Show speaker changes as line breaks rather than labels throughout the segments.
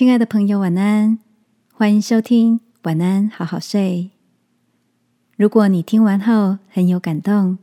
亲爱的朋友，晚安！欢迎收听《晚安，好好睡》。如果你听完后很有感动，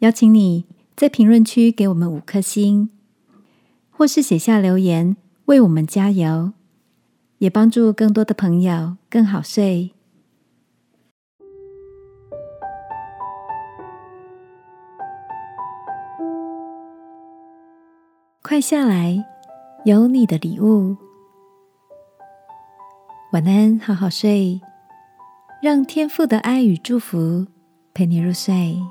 邀请你在评论区给我们五颗星，或是写下留言为我们加油，也帮助更多的朋友更好睡。快下来，有你的礼物。晚安，好好睡，让天父的爱与祝福陪你入睡。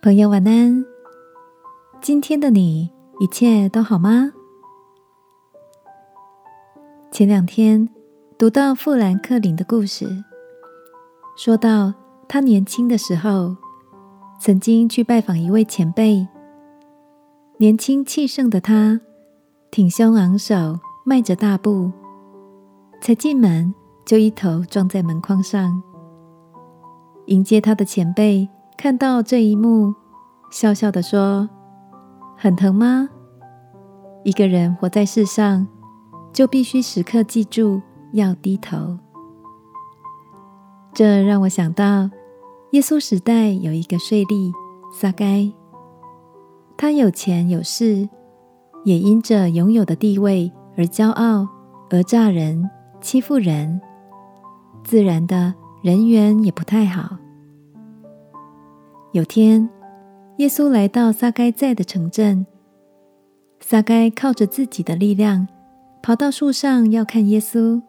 朋友，晚安。今天的你一切都好吗？前两天读到富兰克林的故事，说到他年轻的时候，曾经去拜访一位前辈。年轻气盛的他，挺胸昂首，迈着大步。才进门，就一头撞在门框上。迎接他的前辈看到这一幕，笑笑的说：“很疼吗？一个人活在世上，就必须时刻记住要低头。”这让我想到，耶稣时代有一个税吏撒该，他有钱有势，也因着拥有的地位而骄傲，而诈人。欺负人，自然的人缘也不太好。有天，耶稣来到撒该在的城镇，撒该靠着自己的力量跑到树上要看耶稣。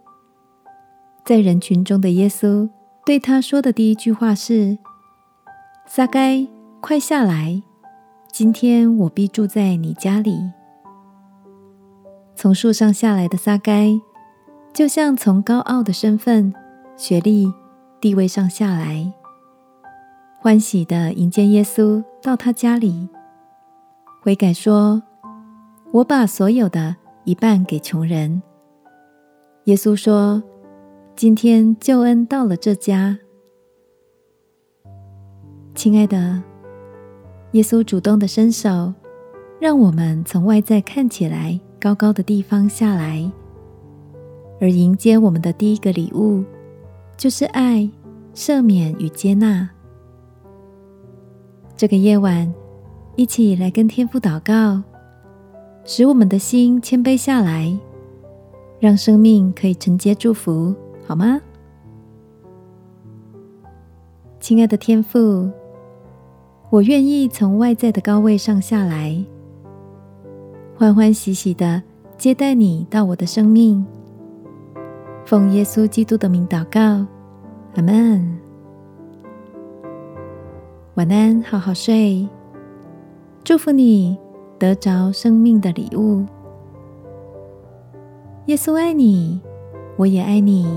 在人群中的耶稣对他说的第一句话是：“撒该，快下来，今天我必住在你家里。”从树上下来的撒该。就像从高傲的身份、学历、地位上下来，欢喜的迎接耶稣到他家里，悔改说：“我把所有的一半给穷人。”耶稣说：“今天救恩到了这家。”亲爱的，耶稣主动的伸手，让我们从外在看起来高高的地方下来。而迎接我们的第一个礼物，就是爱、赦免与接纳。这个夜晚，一起来跟天父祷告，使我们的心谦卑下来，让生命可以承接祝福，好吗？亲爱的天父，我愿意从外在的高位上下来，欢欢喜喜的接待你到我的生命。奉耶稣基督的名祷告，阿门。晚安，好好睡。祝福你得着生命的礼物。耶稣爱你，我也爱你。